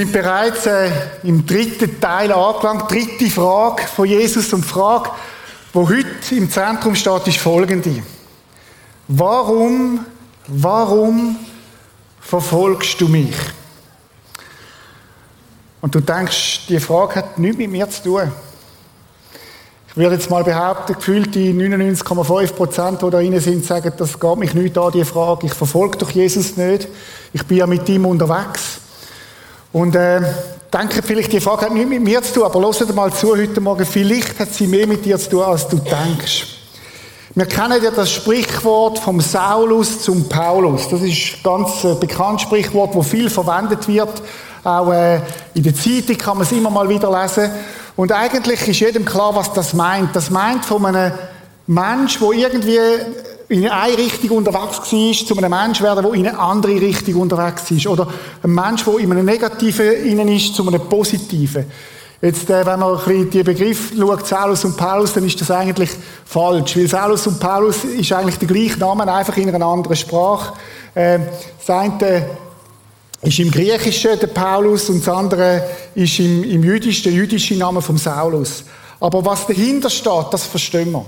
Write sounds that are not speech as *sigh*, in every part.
Sind bereits äh, im dritten Teil angelangt. Dritte Frage von Jesus und die Frage, die heute im Zentrum steht, ist folgende. Warum, warum verfolgst du mich? Und du denkst, die Frage hat nichts mit mir zu tun. Ich würde jetzt mal behaupten, gefühlt die 99,5 Prozent, die da rein sind, sagen, das geht mich nicht an, die Frage. Ich verfolge doch Jesus nicht. Ich bin ja mit ihm unterwegs. Und äh, denke vielleicht, die Frage hat nichts mit mir zu tun, aber hört mal zu heute Morgen. Vielleicht hat sie mehr mit dir zu tun, als du denkst. Wir kennen ja das Sprichwort vom Saulus zum Paulus. Das ist ein ganz äh, bekanntes Sprichwort, wo viel verwendet wird. Auch äh, in der Zeitung kann man es immer mal wieder lesen. Und eigentlich ist jedem klar, was das meint. Das meint von einem Mensch, der irgendwie in eine Richtung unterwegs war, zu einem Mensch werden, der in eine andere Richtung unterwegs ist. Oder ein Mensch, der in einem Negativen innen ist, zu einem Positiven. Jetzt, äh, wenn man ein bisschen die Begriffe schaut, Saulus und Paulus, dann ist das eigentlich falsch. Weil Saulus und Paulus ist eigentlich der gleiche Name, einfach in einer anderen Sprache. Äh, das eine ist im Griechischen der Paulus und das andere ist im, im Jüdischen, der jüdische Name vom Saulus. Aber was dahinter steht, das verstehen wir.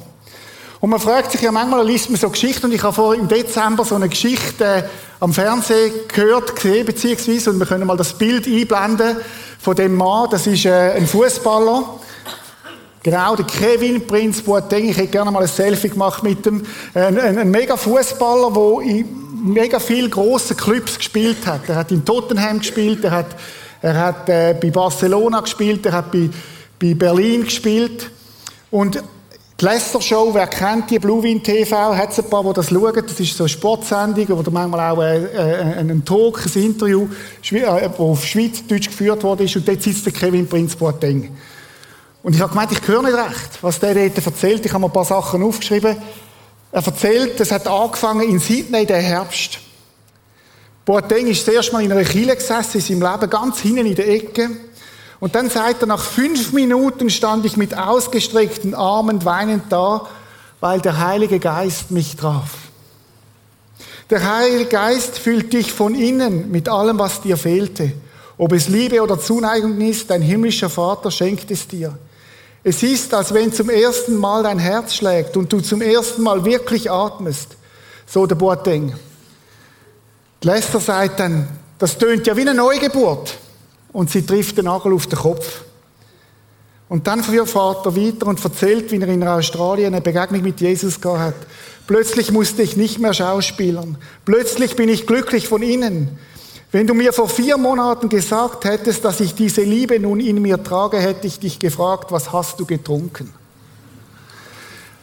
Und man fragt sich ja manchmal, liest man so Geschichten, und ich habe vor im Dezember so eine Geschichte äh, am Fernsehen gehört, gesehen, beziehungsweise, und wir können mal das Bild einblenden von dem Mann, das ist äh, ein Fußballer. Genau, der Kevin Prinz Boateng, ich hätte gerne mal ein Selfie gemacht mit dem, ein, ein, ein mega Fußballer, der in mega viel große Clubs gespielt hat. Er hat in Tottenham gespielt, er hat, er hat äh, bei Barcelona gespielt, er hat bei, bei Berlin gespielt. Und die Leicester Show, wer kennt die, Bluewin TV, hat es ein paar, die das schauen. Das ist so eine Sportsendung, wo manchmal auch äh, äh, ein Talk, ein Interview, äh, wo auf Schweizerdeutsch geführt wurde. Und dort sitzt der Kevin Prinz Boateng. Und ich habe gemeint, ich höre nicht recht, was der dort erzählt. Ich habe mir ein paar Sachen aufgeschrieben. Er erzählt, es hat angefangen in Sydney, der Herbst. Boateng ist das erste Mal in einer Kille gesessen, in seinem Leben, ganz hinten in der Ecke. Und dann sagt er, nach fünf Minuten stand ich mit ausgestreckten Armen weinend da, weil der Heilige Geist mich traf. Der Heilige Geist füllt dich von innen mit allem, was dir fehlte. Ob es Liebe oder Zuneigung ist, dein himmlischer Vater schenkt es dir. Es ist, als wenn zum ersten Mal dein Herz schlägt und du zum ersten Mal wirklich atmest. So der Boateng. Lester sagt dann, das tönt ja wie eine Neugeburt und sie trifft den Nagel auf den Kopf. Und dann fährt er weiter und erzählt, wie er in Australien eine Begegnung mit Jesus gehabt hat. Plötzlich musste ich nicht mehr schauspielern. Plötzlich bin ich glücklich von innen. Wenn du mir vor vier Monaten gesagt hättest, dass ich diese Liebe nun in mir trage, hätte ich dich gefragt, was hast du getrunken?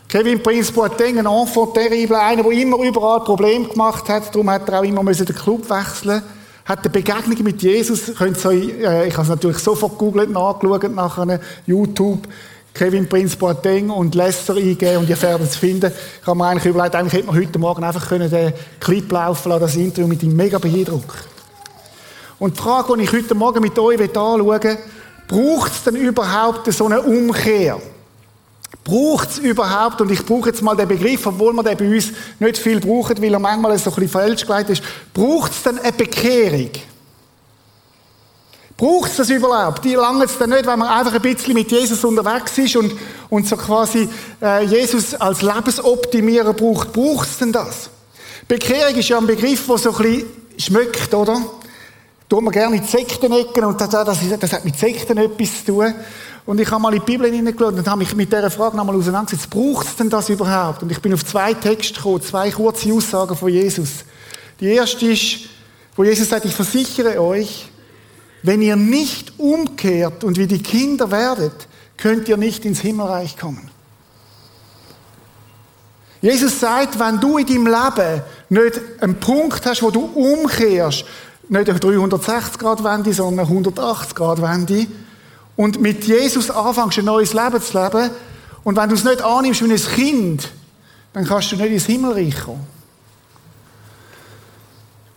Kevin Prince Boateng, ein Enfant terrible, einer, der immer überall Probleme gemacht hat, darum hat er auch immer den Club wechseln müssen hat eine Begegnung mit Jesus, könnt ihr, äh, ich habe es natürlich sofort gegoogelt, nachgeschaut, nachher YouTube, Kevin Prince Boateng und Lester eingeben und ihr werdet es finden. Ich habe mir eigentlich überlegt, eigentlich hätte man heute Morgen einfach können den Clip laufen lassen, das Interview mit ihm mega beeindruckt. Und die Frage, die ich heute Morgen mit euch anschauen will, braucht es denn überhaupt so eine Umkehr? Braucht es überhaupt, und ich brauche jetzt mal den Begriff, obwohl man den bei uns nicht viel braucht, weil er manchmal so ein bisschen falsch geleitet ist, braucht es denn eine Bekehrung? Braucht es das überhaupt? Die lange es dann nicht, wenn man einfach ein bisschen mit Jesus unterwegs ist und, und so quasi äh, Jesus als Lebensoptimierer braucht. Braucht es denn das? Bekehrung ist ja ein Begriff, der so ein bisschen schmeckt, oder? Tut man gerne in Sektenecken und das, das, das hat mit Sekten etwas zu tun. Und ich habe mal in die Bibel hineingeschaut und habe mich mit dieser Frage nochmal auseinandergesetzt. Braucht es denn das überhaupt? Und ich bin auf zwei Texte gekommen, zwei kurze Aussagen von Jesus. Die erste ist, wo Jesus sagt, ich versichere euch, wenn ihr nicht umkehrt und wie die Kinder werdet, könnt ihr nicht ins Himmelreich kommen. Jesus sagt, wenn du in deinem Leben nicht einen Punkt hast, wo du umkehrst, nicht eine 360 Grad Wende, sondern eine 180 Grad Wende, und mit Jesus anfängst, ein neues Leben zu leben, und wenn du es nicht annimmst wie ein Kind, dann kannst du nicht ins Himmelreich kommen.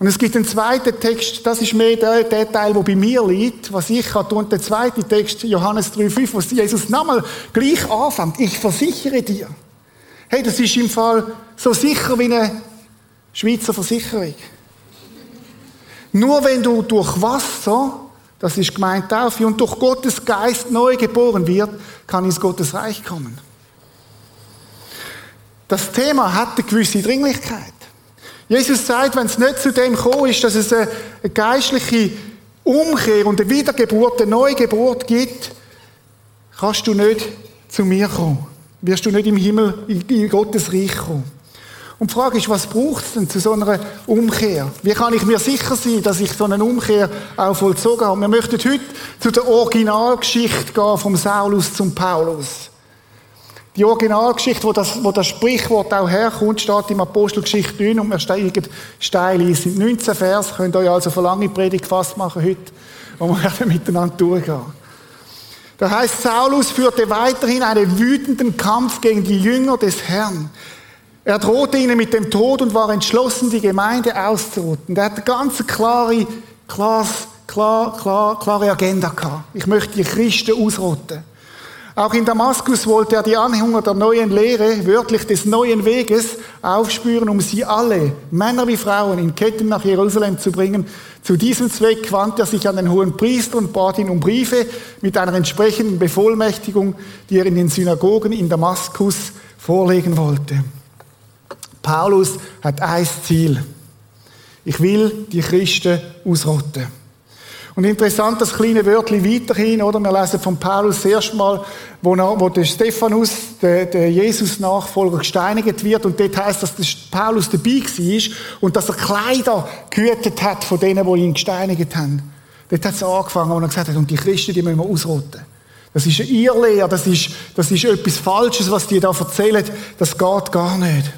Und es gibt einen zweiten Text, das ist mehr der, der Teil, der bei mir liegt, was ich habe. Und der zweite Text, Johannes 3,5, wo Jesus nochmal gleich anfängt. Ich versichere dir. Hey, das ist im Fall so sicher wie eine Schweizer Versicherung. Nur wenn du durch Wasser Das ist gemeint Taufe. Und durch Gottes Geist neu geboren wird, kann ins Gottes Reich kommen. Das Thema hat eine gewisse Dringlichkeit. Jesus sagt, wenn es nicht zu dem gekommen ist, dass es eine geistliche Umkehr und eine Wiedergeburt, eine Neugeburt gibt, kannst du nicht zu mir kommen. Wirst du nicht im Himmel, in Gottes Reich kommen. Und die Frage ist, was braucht es denn zu so einer Umkehr? Wie kann ich mir sicher sein, dass ich so eine Umkehr auch vollzogen habe? Wir möchten heute zu der Originalgeschichte gehen, vom Saulus zum Paulus. Die Originalgeschichte, wo das, wo das Sprichwort auch herkommt, steht im Apostelgeschichte 9 und wir steigen steil ein. Es sind 19 Vers, könnt ihr euch also für lange Predigt fast machen heute, wo wir *laughs* werden miteinander durchgehen. Da heißt, Saulus führte weiterhin einen wütenden Kampf gegen die Jünger des Herrn. Er drohte ihnen mit dem Tod und war entschlossen, die Gemeinde auszurotten. Er hat eine ganz klare, klar, klar, klar, klare Agenda gehabt. Ich möchte die Christen ausrotten. Auch in Damaskus wollte er die Anhänger der neuen Lehre, wörtlich des neuen Weges, aufspüren, um sie alle, Männer wie Frauen, in Ketten nach Jerusalem zu bringen. Zu diesem Zweck wandte er sich an den hohen Priester und bat ihn um Briefe mit einer entsprechenden Bevollmächtigung, die er in den Synagogen in Damaskus vorlegen wollte. Paulus hat ein Ziel. Ich will die Christen ausrotten. Und interessant, das kleine Wörtchen weiterhin, oder? Wir lesen von Paulus das erste Mal, wo, wo der Stephanus, der, der Jesus-Nachfolger, gesteinigt wird. Und dort heißt, dass Paulus dabei war und dass er Kleider gehütet hat von denen, die ihn gesteinigt haben. Dort hat es angefangen, wo er gesagt hat, und die Christen, die müssen wir ausrotten. Das ist eine Irrlehre, das ist, das ist etwas Falsches, was die da erzählen. Das geht gar nicht.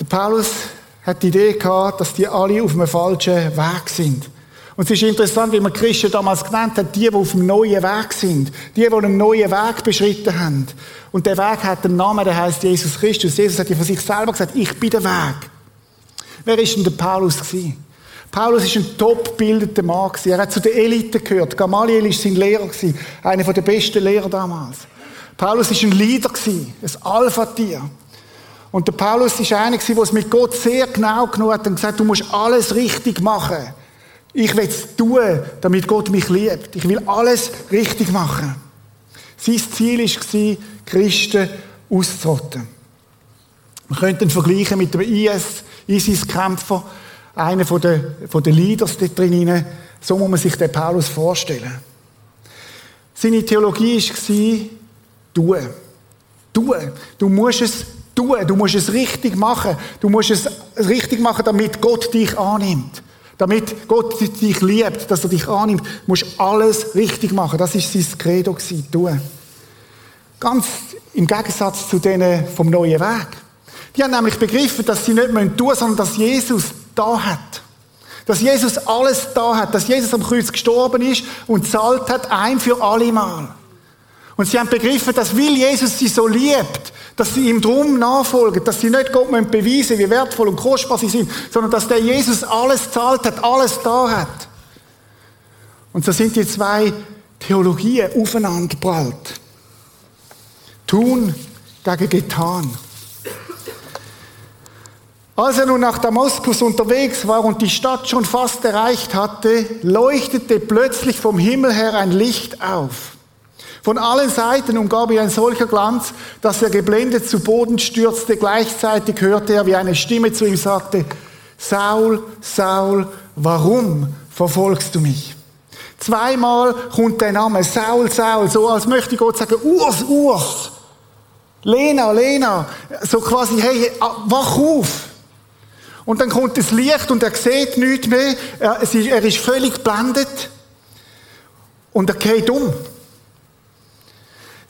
Der Paulus hat die Idee gehabt, dass die alle auf einem falschen Weg sind. Und es ist interessant, wie man Christen damals genannt hat, die, die auf einem neuen Weg sind. Die, die einen neuen Weg beschritten haben. Und der Weg hat einen Namen, der heißt Jesus Christus. Jesus hat ja von sich selber gesagt, ich bin der Weg. Wer ist denn der Paulus gewesen? Paulus ist ein top gebildeter Mann. Er hat zu der Elite gehört. Gamaliel ist sein Lehrer. Einer der besten Lehrer damals. Paulus ist ein Leader. Ein Alpha-Tier. Und der Paulus ist einer, der es mit Gott sehr genau genug hat und gesagt, du musst alles richtig machen. Ich will es tun, damit Gott mich liebt. Ich will alles richtig machen. Sein Ziel war, Christen auszurotten. Man könnte ihn vergleichen mit dem IS, ISIS-Kämpfer, einer von den, von den Leaders dort drinnen. So muss man sich den Paulus vorstellen. Seine Theologie war, tun. Tun. Du musst es tun. Du musst es richtig machen. Du musst es richtig machen, damit Gott dich annimmt. Damit Gott dich liebt, dass er dich annimmt, musst alles richtig machen. Das ist sein Credo gewesen, tun. Ganz im Gegensatz zu denen vom neuen Weg. Die haben nämlich begriffen, dass sie nicht tun müssen, sondern dass Jesus da hat. Dass Jesus alles da hat, dass Jesus am Kreuz gestorben ist und zahlt hat, ein für alle Mal. Und sie haben begriffen, dass weil Jesus sie so liebt, dass sie ihm drum nachfolgen, dass sie nicht Gott beweisen wie wertvoll und kostbar sie sind, sondern dass der Jesus alles zahlt hat, alles da hat. Und so sind die zwei Theologien aufeinander geprallt. Tun gegen getan. Als er nun nach Damaskus unterwegs war und die Stadt schon fast erreicht hatte, leuchtete plötzlich vom Himmel her ein Licht auf. Von allen Seiten umgab ihn ein solcher Glanz, dass er geblendet zu Boden stürzte. Gleichzeitig hörte er, wie eine Stimme zu ihm sagte, Saul, Saul, warum verfolgst du mich? Zweimal kommt der Name Saul, Saul, so als möchte Gott sagen, Urs, Urs, Lena, Lena, so quasi, hey, wach auf. Und dann kommt das Licht und er sieht nichts mehr, er, ist völlig blendet und er geht um.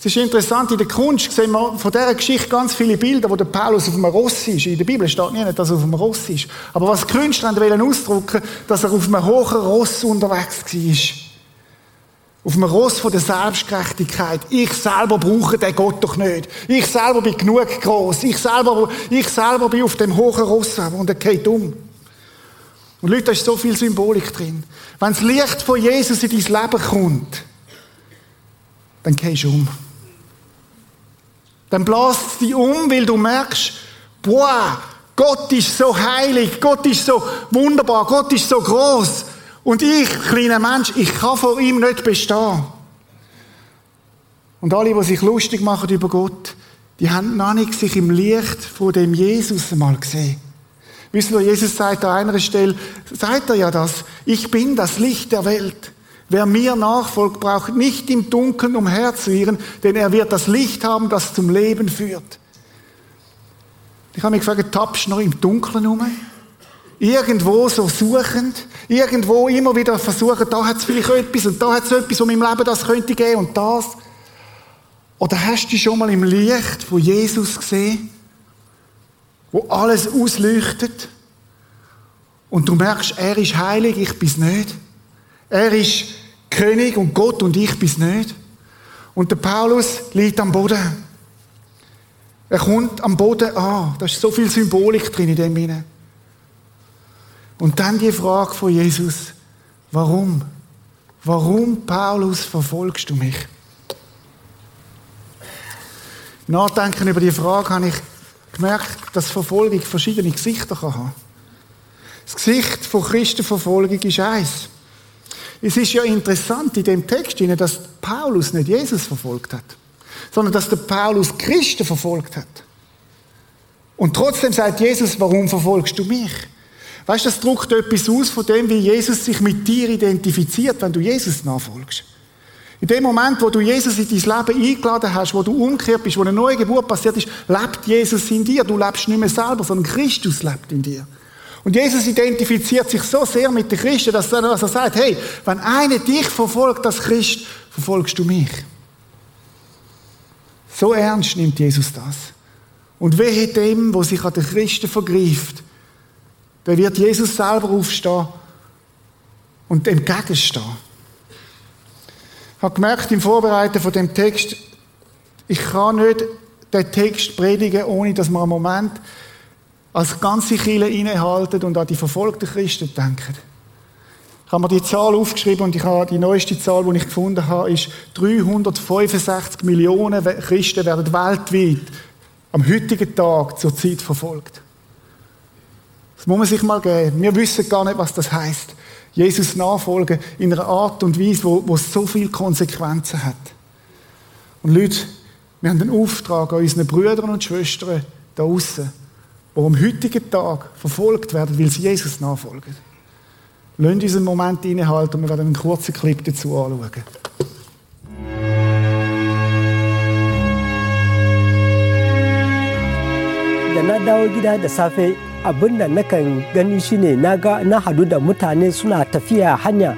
Es ist interessant, in der Kunst sehen wir von dieser Geschichte ganz viele Bilder, wo der Paulus auf einem Ross ist. In der Bibel steht nicht, dass er auf einem Ross ist. Aber was die Künstler wollen ausdrücken, dass er auf einem hohen Ross unterwegs war. Auf einem Ross von der Selbstgerechtigkeit. Ich selber brauche den Gott doch nicht. Ich selber bin genug groß. Ich selber, ich selber bin auf dem hohen Ross und er geht um. Und Leute, da ist so viel Symbolik drin. Wenn das Licht von Jesus in dein Leben kommt, dann gehst du um. Dann bläst dich um, weil du merkst, boah, Gott ist so heilig, Gott ist so wunderbar, Gott ist so groß. Und ich, kleiner Mensch, ich kann vor ihm nicht bestehen. Und alle, die sich lustig machen über Gott, die haben noch nicht sich im Licht von dem Jesus einmal gesehen. Wissen wir, Jesus sagt an einer Stelle, sagt er ja das, ich bin das Licht der Welt. Wer mir nachfolgt, braucht nicht im Dunkeln umherzuirren, denn er wird das Licht haben, das zum Leben führt. Ich habe mich gefragt, tappst du noch im Dunkeln um? Irgendwo so suchend, irgendwo immer wieder versuchen, da hat es vielleicht etwas und da hat es etwas, was meinem Leben das könnte geben und das. Oder hast du schon mal im Licht von Jesus gesehen, wo alles ausleuchtet und du merkst, er ist heilig, ich bin's nicht. Er ist König und Gott und ich bin's nicht. Und der Paulus liegt am Boden. Er kommt am Boden an. Da ist so viel Symbolik drin in dem hinein. Und dann die Frage von Jesus, warum? Warum, Paulus, verfolgst du mich? Nachdenken über die Frage habe ich gemerkt, dass Verfolgung verschiedene Gesichter kann haben. Das Gesicht von Christenverfolgung ist eins. Es ist ja interessant in dem Text, dass Paulus nicht Jesus verfolgt hat, sondern dass der Paulus Christen verfolgt hat. Und trotzdem sagt Jesus, warum verfolgst du mich? Weißt du, das drückt etwas aus von dem, wie Jesus sich mit dir identifiziert, wenn du Jesus nachfolgst. In dem Moment, wo du Jesus in dein Leben eingeladen hast, wo du umgekehrt bist, wo eine neue Geburt passiert ist, lebt Jesus in dir. Du lebst nicht mehr selber, sondern Christus lebt in dir. Und Jesus identifiziert sich so sehr mit den Christen, dass er, er sagt, hey, wenn einer dich verfolgt als Christ, verfolgst du mich. So ernst nimmt Jesus das. Und wehe dem, wo sich an den Christen vergreift, der wird Jesus selber aufstehen und entgegenstehen. Ich habe gemerkt im Vorbereiten von dem Text, ich kann nicht den Text predigen, ohne dass man einen Moment als ganze Kirche innehalten und an die verfolgten Christen denken. Ich habe mir die Zahl aufgeschrieben und ich habe die neueste Zahl, die ich gefunden habe, ist 365 Millionen Christen werden weltweit am heutigen Tag zur Zeit verfolgt. Das muss man sich mal geben. Wir wissen gar nicht, was das heißt. Jesus nachfolgen in einer Art und Weise, wo, wo so viele Konsequenzen hat. Und Leute, wir haben den Auftrag an unseren Brüdern und Schwestern da außen, die am heutigen Tag verfolgt werden, weil sie Jesus nachfolgen. Lasst uns einen Moment innehalten und wir werden einen kurzen Clip dazu anschauen. da na dawo gida da safe abin da nakan gani shine na ga na hadu da mutane suna tafiya hanya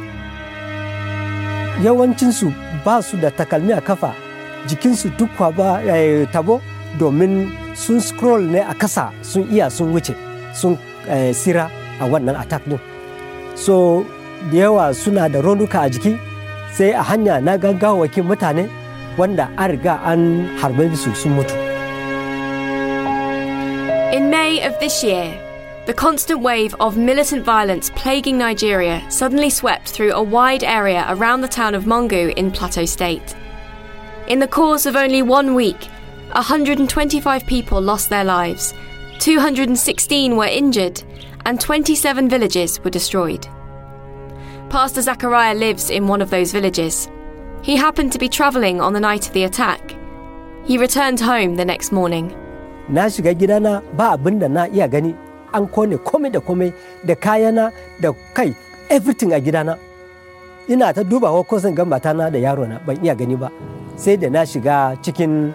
yawancinsu ba su da takalmi a kafa jikinsu duk ba tabo domin sun scroll ne a kasa sun iya sun wuce sun eh, sira a wannan attack din so da yawa suna da raunuka a jiki sai a hanya na mutane wanda an riga an harbe su sun mutu In May of this year, the constant wave of militant violence plaguing Nigeria suddenly swept through a wide area around the town of Mongu in Plateau State. In the course of only one week, 125 people lost their lives, 216 were injured, and 27 villages were destroyed. Pastor Zachariah lives in one of those villages. He happened to be travelling on the night of the attack. He returned home the next morning. na shiga gidana ba abin na iya gani an kone komai da komai da kayana da kai everything a ina ta dubawa ko zan ga matana da yarona ban iya gani ba sai da na shiga cikin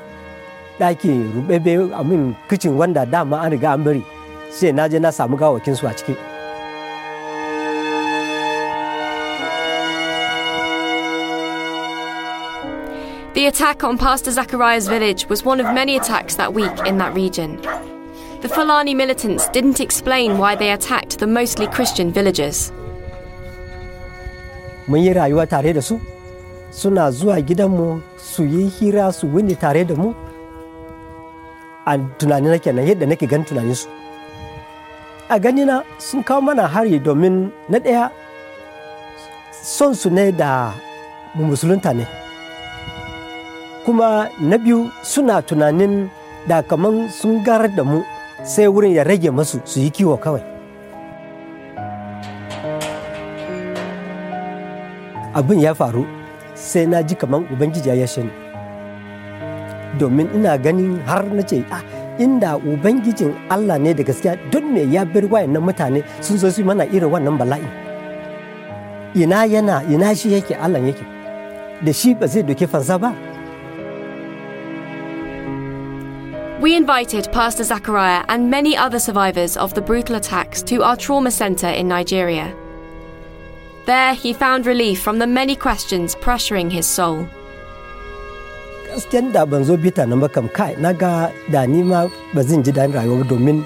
rubebe amin kicin wanda dama an riga an bari sai na je na samu a ciki The attack on Pastor Zachariah's village was one of many attacks that week in that region. The Fulani militants didn't explain why they attacked the mostly Christian villagers. mun yi rayuwa tare da su suna zuwa gidanmu su yi hira su wuni tare da mu a tunani na kenan yadda nake gan tunaninsu. A ganina sun kawo mana hari domin na ɗaya son su ne da mu musulunta ne. Kuma na biyu suna tunanin da kaman sun garar da mu sai wurin ya rage masu su yi kiwo kawai. Abin ya faru sai na ji kamar ubangiji ya yashe ni. Domin ina har na ce ah inda ubangijin Allah ne da gaskiya don me ya wayannan mutane sun zo su mana irin wannan ina yana ina shi yake Allah yake da shi ba zai doke fansa ba We invited Pastor Zachariah and many other survivors of the brutal attacks to our trauma centre in Nigeria. There, he found relief from the many questions pressuring his soul. Gaskiyan da ban zo bita nan ba kam kai na ga da ni ma ba zan ji daɗin rayuwa domin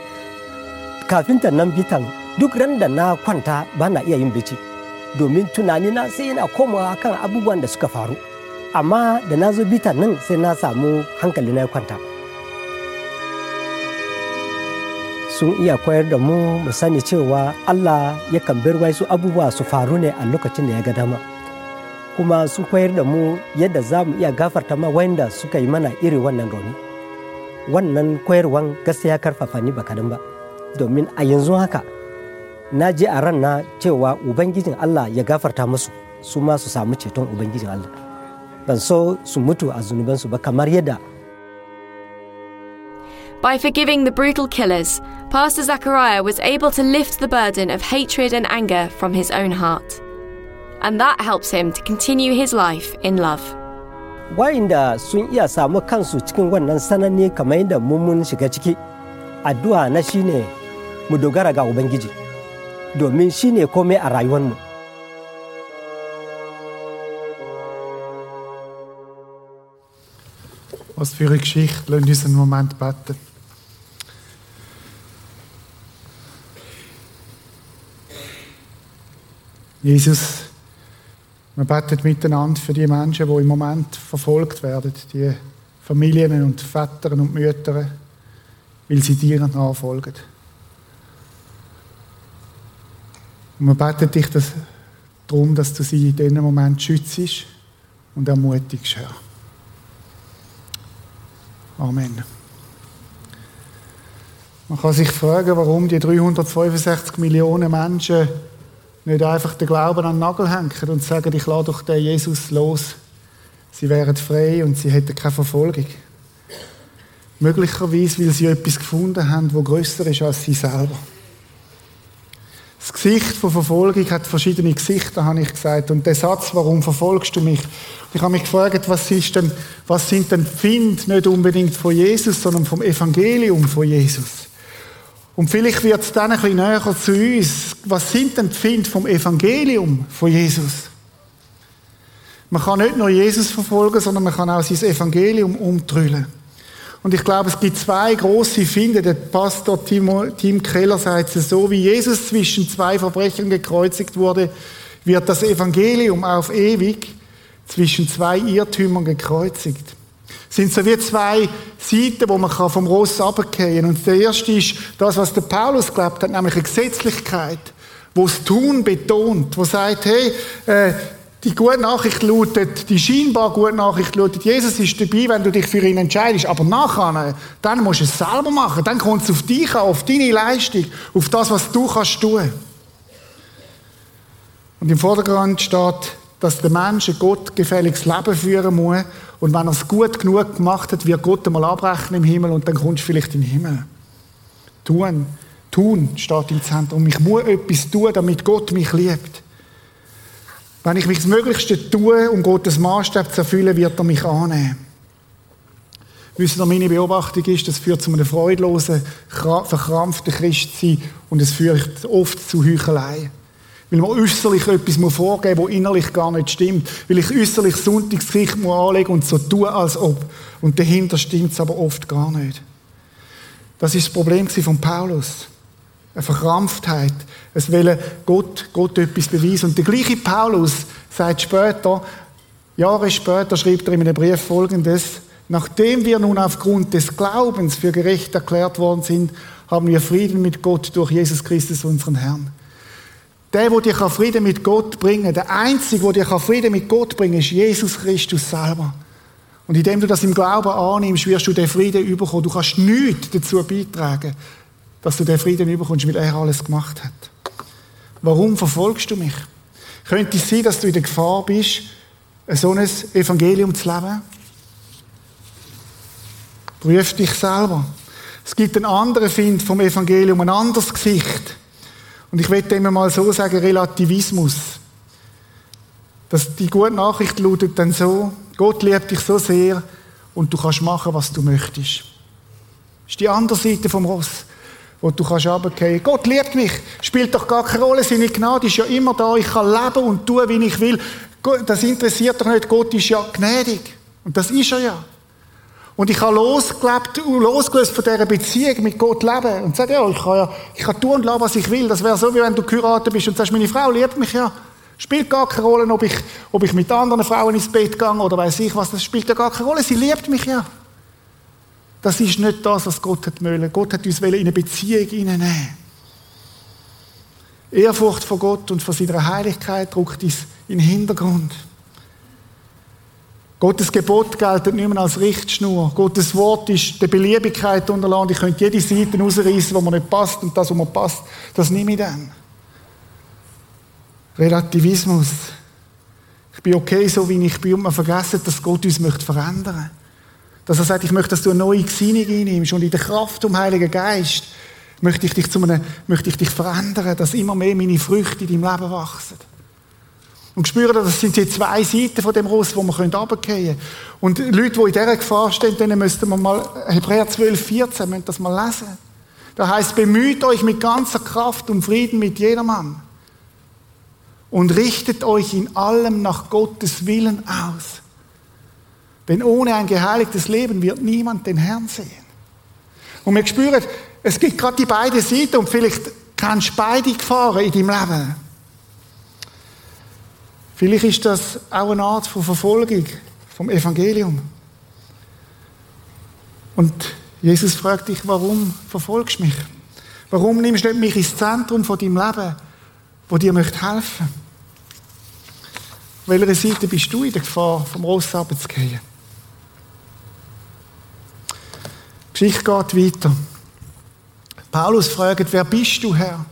kafin ta nan bitan duk ran da na kwanta ba na iya yin bici domin tunani na sai yana komawa kan abubuwan da suka faru. Amma da na zo bitan nan sai na samu hankali na ya kwanta. Sun iya koyar da mu mu sani cewa Allah yakan bar wasu abubuwa su faru ne a lokacin da ya ga dama. Kuma sun koyar da mu yadda za mu iya gafarta ma wanda suka yi mana iri wannan rauni. Wannan koyarwan gaskiya karfafa ni ba kadan ba. Domin a yanzu haka na ji a cewa ubangijin Allah ya gafarta musu su ma su samu ceton ubangijin Allah. Ban so su mutu a zunubansu ba kamar yadda By forgiving the brutal killers, Pastor Zachariah was able to lift the burden of hatred and anger from his own heart. And that helps him to continue his life in love. wa'inda sun iya samu kansu cikin wannan sananne kamar yadda mu mun shiga ciki addu'a na shine mu dogara ga ubangiji domin shine komai a rayuwarmu Was für eine Geschichte. Lass uns einen Moment beten. Jesus, wir beten miteinander für die Menschen, die im Moment verfolgt werden, die Familien und Väter und Mütter, weil sie dir nachfolgen. Und wir beten dich darum, dass du sie in diesem Moment schützt und ermutigst, Herr. Amen. Man kann sich fragen, warum die 365 Millionen Menschen nicht einfach den Glauben an den Nagel hängen und sagen, ich lade doch den Jesus los. Sie wären frei und sie hätten keine Verfolgung. Möglicherweise, weil sie etwas gefunden haben, das grösser ist als sie selber. Das Gesicht von Verfolgung hat verschiedene Gesichter, habe ich gesagt. Und der Satz, warum verfolgst du mich? Ich habe mich gefragt, was, denn, was sind denn die Finde nicht unbedingt von Jesus, sondern vom Evangelium von Jesus? Und vielleicht wird es dann ein bisschen näher zu uns. Was sind denn die Finde vom Evangelium von Jesus? Man kann nicht nur Jesus verfolgen, sondern man kann auch sein Evangelium umtrüllen. Und ich glaube, es gibt zwei große Finde. Der Pastor Tim, Keller sagt es so, wie Jesus zwischen zwei Verbrechern gekreuzigt wurde, wird das Evangelium auf ewig zwischen zwei Irrtümern gekreuzigt. Sind so wie zwei Seiten, wo man vom Ross runtergehen kann. Und der erste ist das, was der Paulus glaubt hat, nämlich eine Gesetzlichkeit, wo das Tun betont, wo sagt, hey, äh, die gute Nachricht lautet, die scheinbar gute Nachricht lautet, Jesus ist dabei, wenn du dich für ihn entscheidest. Aber nachher, dann musst du es selber machen. Dann kommt es auf dich an, auf deine Leistung, auf das, was du kannst tun. Und im Vordergrund steht, dass der Mensch ein gottgefälliges Leben führen muss. Und wenn er es gut genug gemacht hat, wird Gott einmal abrechnen im Himmel und dann kommst du vielleicht in den Himmel. Tun, tun steht im Zentrum. Ich muss etwas tun, damit Gott mich liebt. Wenn ich mich das Möglichste tue, um Gottes Maßstab zu erfüllen, wird er mich annehmen. Wissen ihr, meine Beobachtung ist, das führt zu einem freudlosen, verkrampften Christsein und es führt oft zu Heuchelei. Weil man äußerlich etwas vorgeben muss, das innerlich gar nicht stimmt. Weil ich äußerlich Sonntagsgesicht anlegen und so tun, als ob. Und dahinter stimmt es aber oft gar nicht. Das ist das Problem von Paulus. Eine Verkrampftheit. Es will Gott, Gott etwas beweisen. Und der gleiche Paulus sagt später, Jahre später schreibt er in einem Brief folgendes, nachdem wir nun aufgrund des Glaubens für gerecht erklärt worden sind, haben wir Frieden mit Gott durch Jesus Christus, unseren Herrn. Der, der dir Frieden mit Gott bringen kann, der Einzige, der dir Frieden mit Gott bringen kann, ist Jesus Christus selber. Und indem du das im Glauben annimmst, wirst du den Frieden überkommen. Du kannst nichts dazu beitragen, dass du den Frieden überkommst, weil er alles gemacht hat. Warum verfolgst du mich? Könnte es sein, dass du in der Gefahr bist, so ein Evangelium zu leben? Prüf dich selber. Es gibt einen anderen Find vom Evangelium, ein anderes Gesicht. Und ich möchte immer mal so sagen, Relativismus. Dass die gute Nachricht lautet dann so, Gott liebt dich so sehr und du kannst machen, was du möchtest. Das ist die andere Seite vom Ross, wo du kannst runtergehen. Gott liebt mich, spielt doch gar keine Rolle, seine Gnade ist ja immer da, ich kann leben und tun, wie ich will. Das interessiert doch nicht, Gott ist ja gnädig. Und das ist er ja. Und ich habe losgelebt, losgelöst von dieser Beziehung mit Gott leben und sage, ja, ich kann ja, ich kann tun und lassen, was ich will. Das wäre so, wie wenn du geheiratet bist und sagst, meine Frau liebt mich ja. Spielt gar keine Rolle, ob ich, ob ich mit anderen Frauen ins Bett gehe oder weiß ich was, das spielt ja gar keine Rolle. Sie liebt mich ja. Das ist nicht das, was Gott hat wollen. Gott hat uns in eine Beziehung hineinnehmen. Ehrfurcht vor Gott und vor seiner Heiligkeit drückt uns in den Hintergrund. Gottes Gebot gilt nicht mehr als Richtschnur. Gottes Wort ist der Beliebigkeit unterlassen. Ich könnte jede Seite rausreißen, wo mir nicht passt, und das, wo mir passt, das nehme ich dann. Relativismus. Ich bin okay, so wie ich bin, und man vergessen, dass Gott uns verändern möchte. Dass er sagt, ich möchte, dass du eine neue Gesinnung einnimmst, und in der Kraft vom Heiligen Geist möchte ich dich, zu einem, möchte ich dich verändern, dass immer mehr meine Früchte in deinem Leben wachsen. Und spüren, das sind die zwei Seiten von dem Ross, wo wir runtergehen können. Und Leute, die in dieser Gefahr stehen, denen müssten wir mal, Hebräer 12, 14, müssen das mal lesen. Da heißt, bemüht euch mit ganzer Kraft um Frieden mit jedermann. Und richtet euch in allem nach Gottes Willen aus. Denn ohne ein geheiligtes Leben wird niemand den Herrn sehen. Und wir spüren, es gibt gerade die beiden Seiten und vielleicht kannst du beide Gefahren in deinem Leben. Vielleicht ist das auch eine Art von Verfolgung vom Evangelium. Und Jesus fragt dich, warum verfolgst du mich? Warum nimmst du nicht mich ins Zentrum von deinem Leben, wo dir möchte helfen? Auf welcher Seite bist du in der Gefahr, vom Ross runterzugehen? Die Geschichte geht weiter. Paulus fragt, wer bist du, Herr?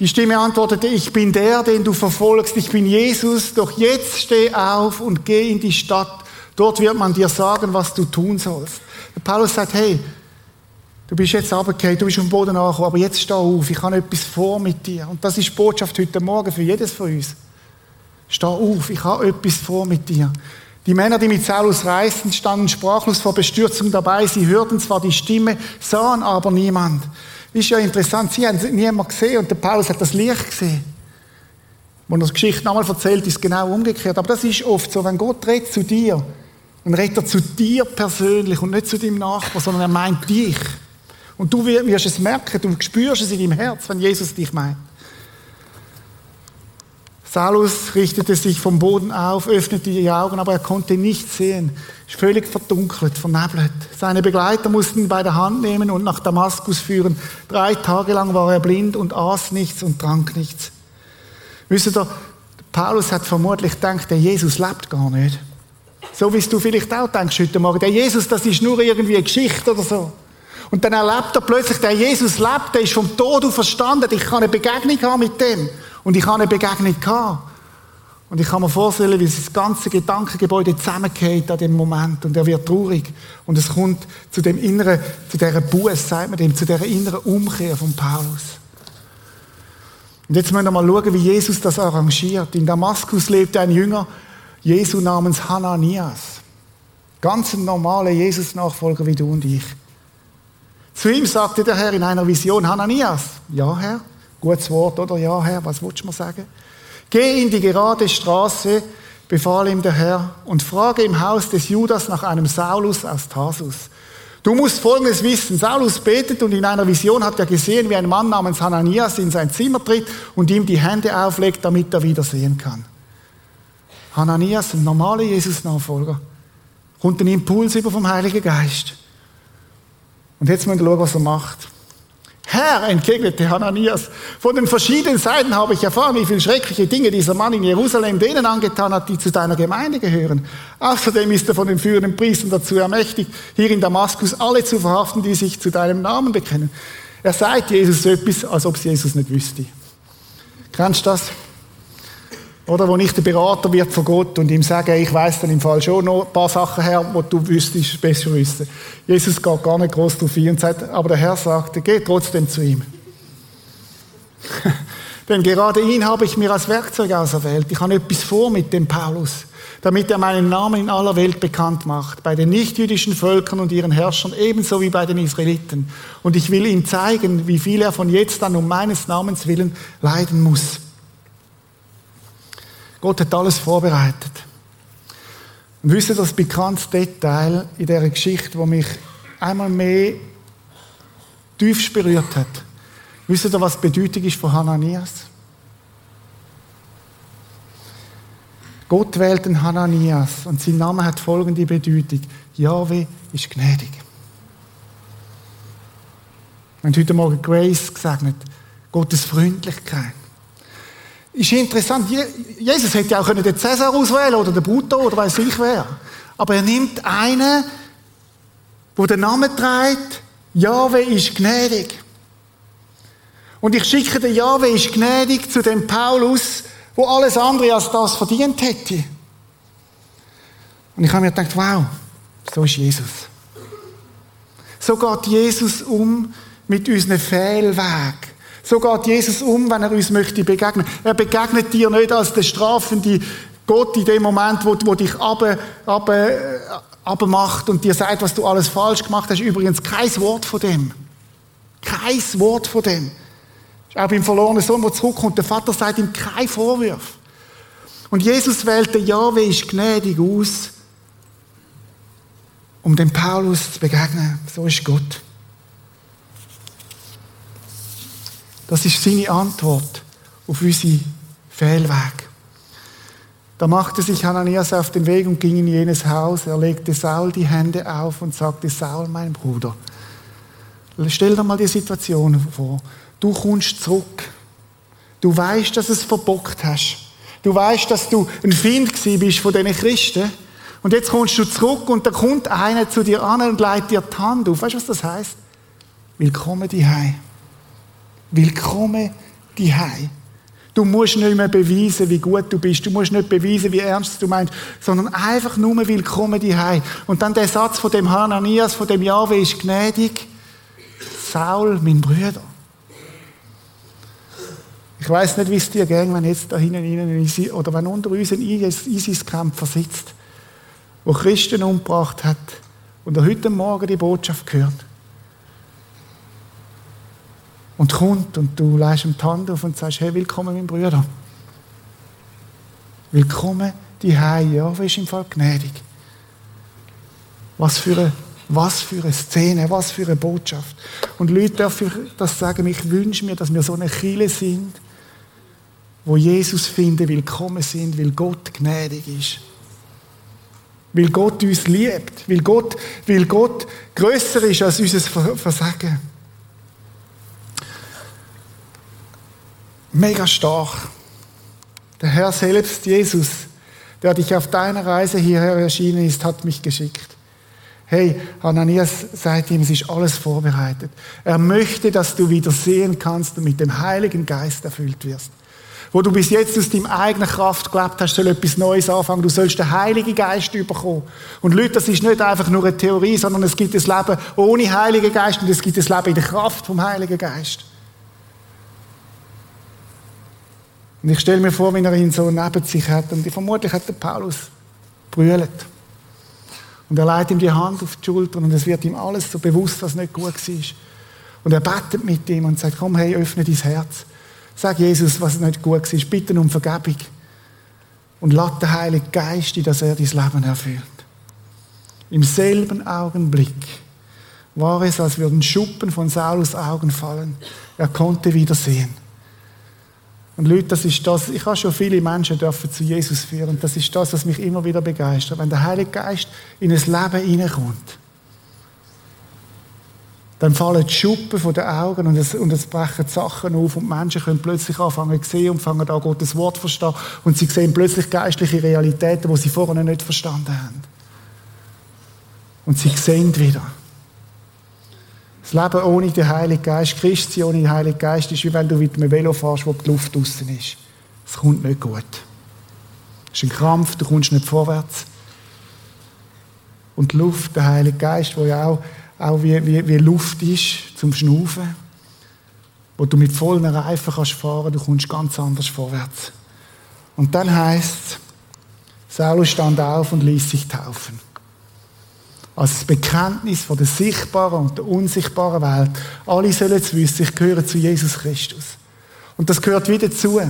Die Stimme antwortete, ich bin der, den du verfolgst, ich bin Jesus, doch jetzt steh auf und geh in die Stadt. Dort wird man dir sagen, was du tun sollst. Der Paulus sagt, hey, du bist jetzt runtergefallen, du bist auf Boden angekommen, aber jetzt steh auf, ich habe etwas vor mit dir. Und das ist Botschaft heute Morgen für jedes von uns. Steh auf, ich habe etwas vor mit dir. Die Männer, die mit Saulus reisten, standen sprachlos vor Bestürzung dabei. Sie hörten zwar die Stimme, sahen aber niemand. Ist ja interessant, sie haben niemand gesehen und der Paulus hat das Licht gesehen. Wenn er die Geschichte nochmal erzählt, ist es genau umgekehrt. Aber das ist oft so, wenn Gott redet zu dir, dann redet er zu dir persönlich und nicht zu deinem Nachbarn, sondern er meint dich. Und du wirst es merken, du spürst es in deinem Herz, wenn Jesus dich meint. Saulus richtete sich vom Boden auf, öffnete die Augen, aber er konnte nichts sehen. Ist völlig verdunkelt, vernebelt. Seine Begleiter mussten ihn bei der Hand nehmen und nach Damaskus führen. Drei Tage lang war er blind und aß nichts und trank nichts. Wisst ihr, Paulus hat vermutlich gedacht, der Jesus lebt gar nicht. So wie du vielleicht auch denkst heute Morgen. Der Jesus, das ist nur irgendwie eine Geschichte oder so. Und dann erlebt er plötzlich, der Jesus lebt, der ist vom Tod verstanden. Ich kann eine Begegnung haben mit dem. Und ich habe eine Begegnung gehabt. Und ich kann mir vorstellen, wie das ganze Gedankengebäude zusammengeht an dem Moment und er wird traurig. Und es kommt zu dem inneren, zu dieser Buß, sagt man dem, zu dieser inneren Umkehr von Paulus. Und jetzt müssen wir mal schauen, wie Jesus das arrangiert. In Damaskus lebte ein Jünger, Jesu namens Hananias. Ganz ein normaler Jesus-Nachfolger wie du und ich. Zu ihm sagte der Herr in einer Vision, Hananias, ja Herr, Gutes Wort, oder? Ja, Herr, was willst du mir sagen? Geh in die gerade Straße, befahl ihm der Herr, und frage im Haus des Judas nach einem Saulus aus Tarsus. Du musst Folgendes wissen. Saulus betet und in einer Vision hat er gesehen, wie ein Mann namens Hananias in sein Zimmer tritt und ihm die Hände auflegt, damit er wieder sehen kann. Hananias, ein normaler Jesus-Nachfolger, kommt ein Impuls über vom Heiligen Geist. Und jetzt müssen wir schauen, was er macht. Herr, entgegnete Hananias, von den verschiedenen Seiten habe ich erfahren, wie viele schreckliche Dinge dieser Mann in Jerusalem denen angetan hat, die zu deiner Gemeinde gehören. Außerdem ist er von den führenden Priestern dazu ermächtigt, hier in Damaskus alle zu verhaften, die sich zu deinem Namen bekennen. Er sagt Jesus so etwas, als ob es Jesus nicht wüsste. Kennst du das? Oder wo ich der Berater wird von Gott und ihm sage, ich weiß dann im Fall schon noch ein paar Sachen her, wo du wüsstest, besser wissen. Jesus geht gar nicht groß drauf ein und sagt, aber der Herr sagte, geh trotzdem zu ihm. *laughs* Denn gerade ihn habe ich mir als Werkzeug auserwählt. Ich habe etwas vor mit dem Paulus, damit er meinen Namen in aller Welt bekannt macht, bei den nichtjüdischen Völkern und ihren Herrschern, ebenso wie bei den Israeliten. Und ich will ihm zeigen, wie viel er von jetzt an um meines Namens willen leiden muss. Gott hat alles vorbereitet. Und wisst ihr das bekannte Detail in dieser Geschichte, wo mich einmal mehr tiefst berührt hat? Wisst ihr, was die Bedeutung ist von Hananias? Gott wählt den Hananias und sein Name hat folgende Bedeutung. Yahweh ist gnädig. Wir haben heute Morgen Grace gesegnet. Gottes Freundlichkeit. Ist interessant, Jesus hätte ja auch den Cäsar auswählen oder den Bruto oder weiß ich wer. Aber er nimmt einen, wo den Namen trägt, Jahwe ist gnädig. Und ich schicke den Jahwe ist gnädig zu dem Paulus, wo alles andere als das verdient hätte. Und ich habe mir gedacht, wow, so ist Jesus. So geht Jesus um mit unseren Fehlwegen so geht Jesus um, wenn er uns möchte begegnen. Er begegnet dir nicht als der strafende Gott in dem Moment, wo, wo dich aber, macht und dir sagt, was du alles falsch gemacht hast. Übrigens kein Wort von dem. Kein Wort von dem. Auch beim verlorenen Sohn, der zurückkommt, der Vater sagt ihm kein Vorwurf. Und Jesus wählte Jahwe ist gnädig aus, um dem Paulus zu begegnen. So ist Gott. Das ist seine Antwort auf unsere Fehlweg. Da machte sich Hananias auf den Weg und ging in jenes Haus. Er legte Saul die Hände auf und sagte, Saul, mein Bruder, stell dir mal die Situation vor. Du kommst zurück. Du weißt, dass du es verbockt hast. Du weißt, dass du ein Find bist von diesen Christen. Und jetzt kommst du zurück und da kommt einer zu dir an und leitet dir die Hand auf. Weißt du, was das heißt? Willkommen die Hause. Willkommen die Du musst nicht mehr beweisen, wie gut du bist. Du musst nicht beweisen, wie ernst du meinst, sondern einfach nur willkommen die Und dann der Satz von dem Hananias, von dem Jahwe ist gnädig. Saul, mein Bruder. Ich weiß nicht, wie es dir ging, wenn jetzt da hinten oder wenn unter uns ein ISIS-Kämpfer sitzt, wo Christen umgebracht hat und er heute Morgen die Botschaft gehört und kommt und du leist ihm die Hand auf und sagst, hey, willkommen, mein Bruder. Willkommen, die Hause. Ja, ist im Fall gnädig. Was für eine, was für eine Szene, was für eine Botschaft. Und Leute dürfen das sagen, ich wünsche mir, dass wir so eine Chile sind, wo Jesus finden, willkommen sind, weil Gott gnädig ist. Weil Gott uns liebt, weil Gott, weil Gott grösser ist als unser Versagen. Mega stark. Der Herr selbst, Jesus, der dich auf deiner Reise hierher erschienen ist, hat mich geschickt. Hey, Hananias sagt ihm, ist alles vorbereitet. Er möchte, dass du wieder sehen kannst und mit dem Heiligen Geist erfüllt wirst. Wo du bis jetzt aus deiner eigenen Kraft gelebt hast, soll etwas Neues anfangen. Du sollst den Heiligen Geist überkommen. Und Leute, das ist nicht einfach nur eine Theorie, sondern es gibt das Leben ohne Heiligen Geist und es gibt das Leben in der Kraft vom Heiligen Geist. Und ich stelle mir vor, wenn er ihn so neben sich hat, und vermutlich hat der Paulus brüllt. Und er legt ihm die Hand auf die Schulter und es wird ihm alles so bewusst, was nicht gut war. Und er betet mit ihm und sagt, komm, hey, öffne dein Herz. Sag Jesus, was nicht gut war. Bitte um Vergebung. Und lass den Heiligen Geist, dass er dein Leben erfüllt. Im selben Augenblick war es, als würden Schuppen von Saulus Augen fallen. Er konnte wieder sehen. Und Leute, das ist das, ich habe schon viele Menschen dürfen zu Jesus führen. Und das ist das, was mich immer wieder begeistert. Wenn der Heilige Geist in ein Leben hineinkommt, dann fallen die Schuppen von den Augen und es, und es brechen Sachen auf und Menschen können plötzlich anfangen zu sehen und fangen an Gottes Wort zu verstehen und sie sehen plötzlich geistliche Realitäten, die sie vorher nicht verstanden haben. Und sie sehen wieder. Das Leben ohne den Heiligen Geist, Christi ohne den Heiligen Geist, ist wie wenn du mit einem Velo fährst, wo die Luft draußen ist. Es kommt nicht gut. Es ist ein Krampf, du kommst nicht vorwärts. Und die Luft, der Heilige Geist, wo ja auch, auch wie, wie, wie Luft ist zum Schnaufen, wo du mit vollen Reifen kannst fahren, du kommst ganz anders vorwärts. Und dann heißt Saulus stand auf und ließ sich taufen. Als das Bekenntnis von der sichtbaren und der unsichtbaren Welt. Alle sollen es wissen, ich gehöre zu Jesus Christus. Und das gehört wieder zu.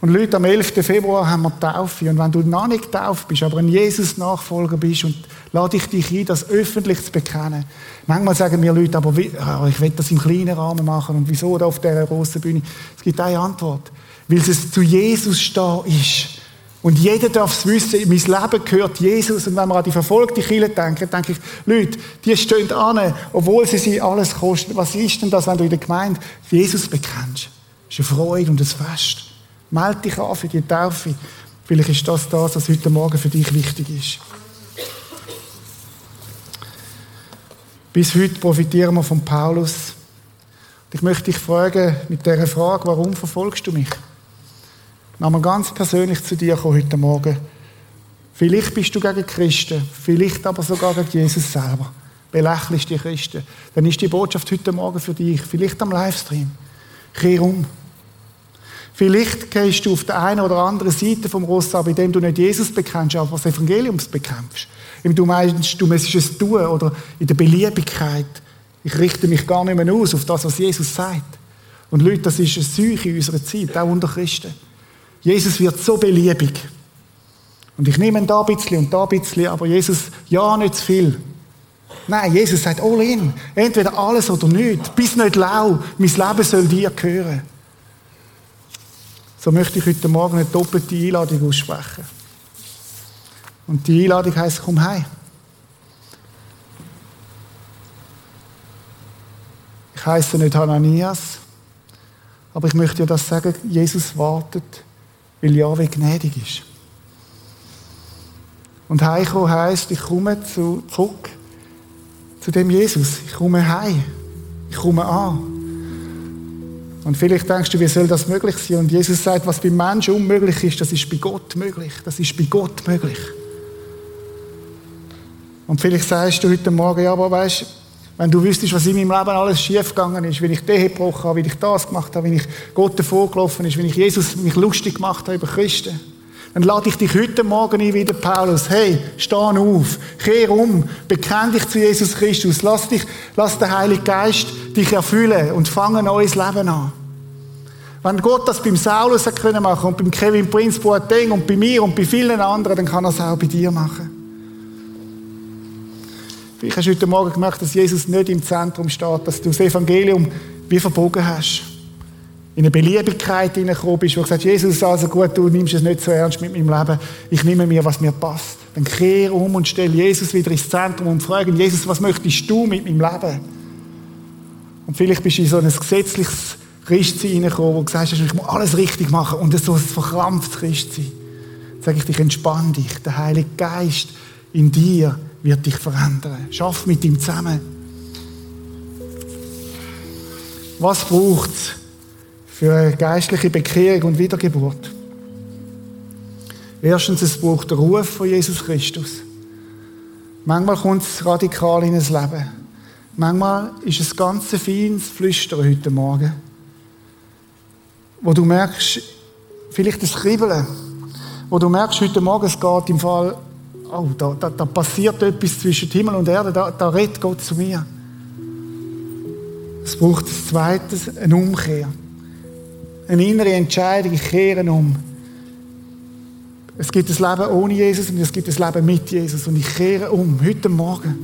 Und Leute, am 11. Februar haben wir Taufe. Und wenn du noch nicht getauft bist, aber ein Jesus-Nachfolger bist und lade ich dich ein, das öffentlich zu bekennen. Manchmal sagen mir Leute, aber wie, oh, ich will das im kleinen Rahmen machen. Und wieso da auf dieser großen Bühne? Es gibt eine Antwort. Weil es zu Jesus stehen ist. Und jeder darf es wissen, mein Leben gehört Jesus. Und wenn wir an die verfolgte Kirche denken, denke ich, Leute, die stehen an, obwohl sie sich alles kosten. Was ist denn das, wenn du in der Gemeinde Jesus bekennst? Das ist eine Freude und ein Fest. Meld dich an für die Taufe. Vielleicht ist das das, was heute Morgen für dich wichtig ist. Bis heute profitieren wir von Paulus. Ich möchte dich fragen mit dieser Frage, warum verfolgst du mich? Nochmal ganz persönlich zu dir kommen heute Morgen. Vielleicht bist du gegen Christen, vielleicht aber sogar gegen Jesus selber. Belächelst die Christen. Dann ist die Botschaft heute Morgen für dich. Vielleicht am Livestream. Kehr um. Vielleicht gehst du auf der einen oder anderen Seite vom Ross ab, indem du nicht Jesus bekennst, aber das Evangelium bekämpfst. Indem du meinst, du müsstest es tun oder in der Beliebigkeit. Ich richte mich gar nicht mehr aus auf das, was Jesus sagt. Und Leute, das ist eine Seuche in unserer Zeit, auch unter Christen. Jesus wird so beliebig. Und ich nehme da ein bisschen und da ein bisschen, aber Jesus, ja, nicht zu viel. Nein, Jesus sagt all in. Entweder alles oder nichts. Bis nicht lau. Mein Leben soll dir gehören. So möchte ich heute Morgen eine doppelte Einladung aussprechen. Und die Einladung heißt, komm heim. Ich heiße nicht Hananias, aber ich möchte dir das sagen, Jesus wartet, weil Jahwe gnädig ist. Und heimkommen heisst, ich komme zu, zurück zu dem Jesus. Ich komme heim. Ich komme an. Und vielleicht denkst du, wie soll das möglich sein? Und Jesus sagt, was beim Menschen unmöglich ist, das ist bei Gott möglich. Das ist bei Gott möglich. Und vielleicht sagst du heute Morgen, ja, aber weißt, wenn du wüsstest, was in meinem Leben alles schiefgegangen ist, wie ich die gebrochen habe, wie ich das gemacht habe, wie ich Gott davor gelaufen ist, wie ich Jesus mich lustig gemacht habe über Christen, dann lade ich dich heute Morgen ein, wie der Paulus. Hey, steh auf, kehr um, bekenn dich zu Jesus Christus, lass dich, lass den Heiligen Geist dich erfüllen und fange ein neues Leben an. Wenn Gott das beim Saulus hat können machen und beim Kevin Prince Boateng und bei mir und bei vielen anderen, dann kann er es auch bei dir machen. Vielleicht hast du heute Morgen gemerkt, dass Jesus nicht im Zentrum steht, dass du das Evangelium wie verbogen hast in eine Beliebigkeit hineingekommen bist, wo du gesagt Jesus, also gut, du nimmst es nicht so ernst mit meinem Leben, ich nehme mir, was mir passt. Dann kehr um und stell Jesus wieder ins Zentrum und frage Jesus, was möchtest du mit meinem Leben? Und vielleicht bist du in so ein gesetzliches Christsein hineingekommen, wo du gesagt hast, ich muss alles richtig machen und so ein verkrampftes Christsein. Dann sage ich dich, entspann dich. Der Heilige Geist in dir wird dich verändern. Schaff mit ihm zusammen. Was braucht es? für eine geistliche Bekehrung und Wiedergeburt. Erstens, es braucht den Ruf von Jesus Christus. Manchmal kommt es radikal in das Leben. Manchmal ist es ganz feines Flüstern heute Morgen. Wo du merkst, vielleicht das Kribbeln. Wo du merkst, heute Morgen, es geht im Fall, oh, da, da, da passiert etwas zwischen Himmel und Erde, da, da redet Gott zu mir. Es braucht das Zweite, eine Umkehr eine innere Entscheidung, ich kehre um. Es gibt ein Leben ohne Jesus und es gibt ein Leben mit Jesus und ich kehre um, heute Morgen.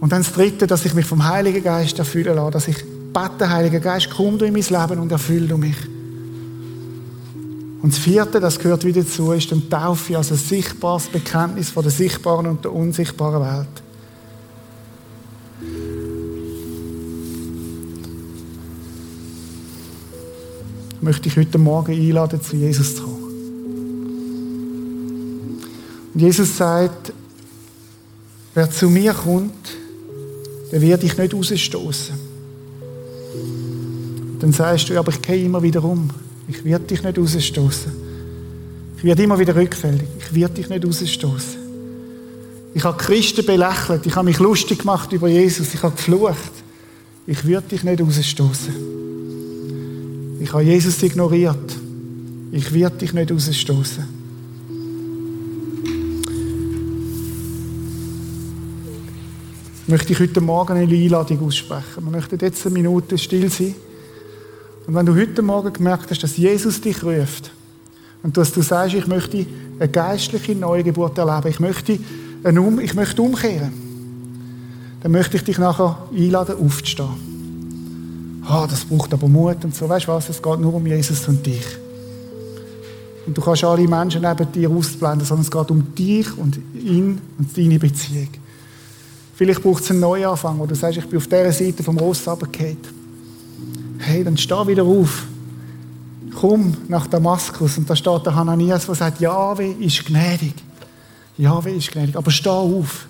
Und dann das Dritte, dass ich mich vom Heiligen Geist erfüllen lasse, dass ich bete, Heiliger Geist, komm du in mein Leben und erfülle du mich. Und das Vierte, das gehört wieder dazu, ist die Taufe als ein sichtbares Bekenntnis von der sichtbaren und der unsichtbaren Welt. möchte ich heute Morgen einladen, zu Jesus zu kommen. Und Jesus sagt, wer zu mir kommt, der wird dich nicht rausstoßen. Dann sagst du, aber ich gehe immer wieder um. Ich werde dich nicht rausstoßen. Ich werde immer wieder rückfällig. Ich werde dich nicht rausstoßen. Ich habe Christen belächelt. Ich habe mich lustig gemacht über Jesus. Ich habe geflucht. Ich würde dich nicht rausstoßen. Ich habe Jesus ignoriert. Ich werde dich nicht rausstoßen. Möchte ich heute Morgen eine Einladung aussprechen. Wir möchten jetzt eine Minute still sein. Und wenn du heute Morgen gemerkt hast, dass Jesus dich ruft, und dass du sagst, ich möchte eine geistliche Neugeburt erleben, ich möchte, um ich möchte umkehren, dann möchte ich dich nachher einladen, aufzustehen. Ah, das braucht aber Mut und so. Weißt du was? Es geht nur um Jesus und dich. Und du kannst alle Menschen neben dir ausblenden, sondern es geht um dich und ihn und deine Beziehung. Vielleicht braucht es einen Neuanfang, wo du sagst, ich bin auf dieser Seite vom Ross runtergefallen. Hey, dann steh wieder auf. Komm nach Damaskus. Und da steht der Hananias, der sagt, Jahwe ist gnädig. Jahwe ist gnädig. Aber steh auf.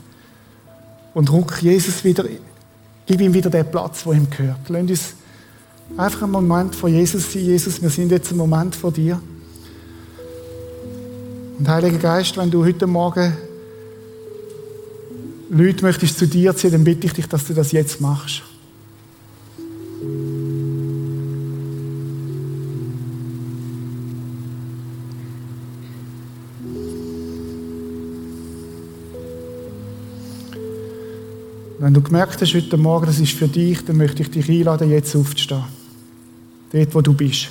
Und ruck Jesus wieder, gib ihm wieder den Platz, wo ihm gehört. Lass uns einfach einen Moment vor Jesus sein. Jesus, wir sind jetzt einen Moment vor dir. Und Heiliger Geist, wenn du heute Morgen Leute möchtest zu dir ziehen, dann bitte ich dich, dass du das jetzt machst. Wenn du gemerkt hast heute Morgen, das ist für dich, dann möchte ich dich einladen, jetzt aufzustehen. Dort, wo du bist.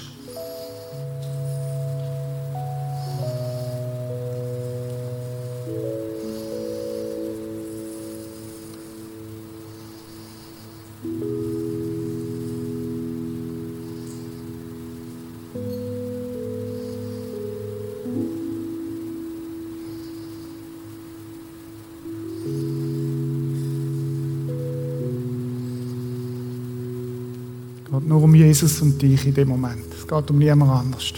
Jesus und dich in dem Moment. Es geht um niemand anders.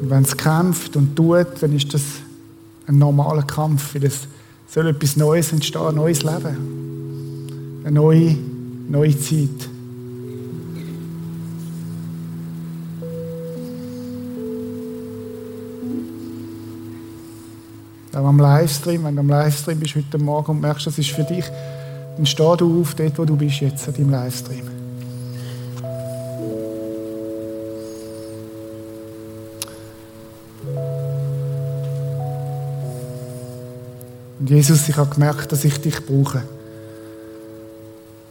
Und wenn es kämpft und tut, dann ist das ein normaler Kampf, es soll etwas Neues entstehen, ein neues Leben. Eine neue, neue Zeit. Auch am Livestream, wenn du am Livestream bist heute Morgen und merkst, das ist für dich dann steh du auf, dort, wo du bist jetzt, an deinem Livestream. Und Jesus, ich habe gemerkt, dass ich dich brauche.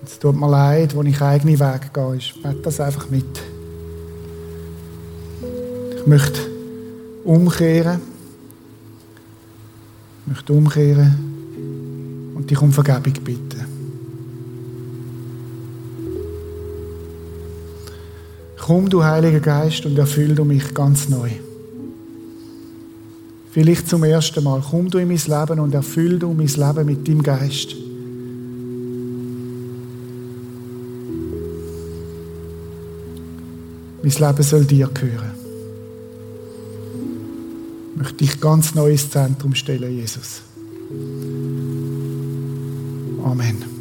Es tut mir leid, wo ich eigene Weg gehe. Ich mach das einfach mit. Ich möchte umkehren. Ich möchte umkehren und dich um Vergebung bitten. Komm, du Heiliger Geist, und erfüll du mich ganz neu. Vielleicht zum ersten Mal. Komm du in mein Leben und erfüll du mein Leben mit deinem Geist. Mein Leben soll dir gehören. Ich möchte dich ganz neu ins Zentrum stellen, Jesus. Amen.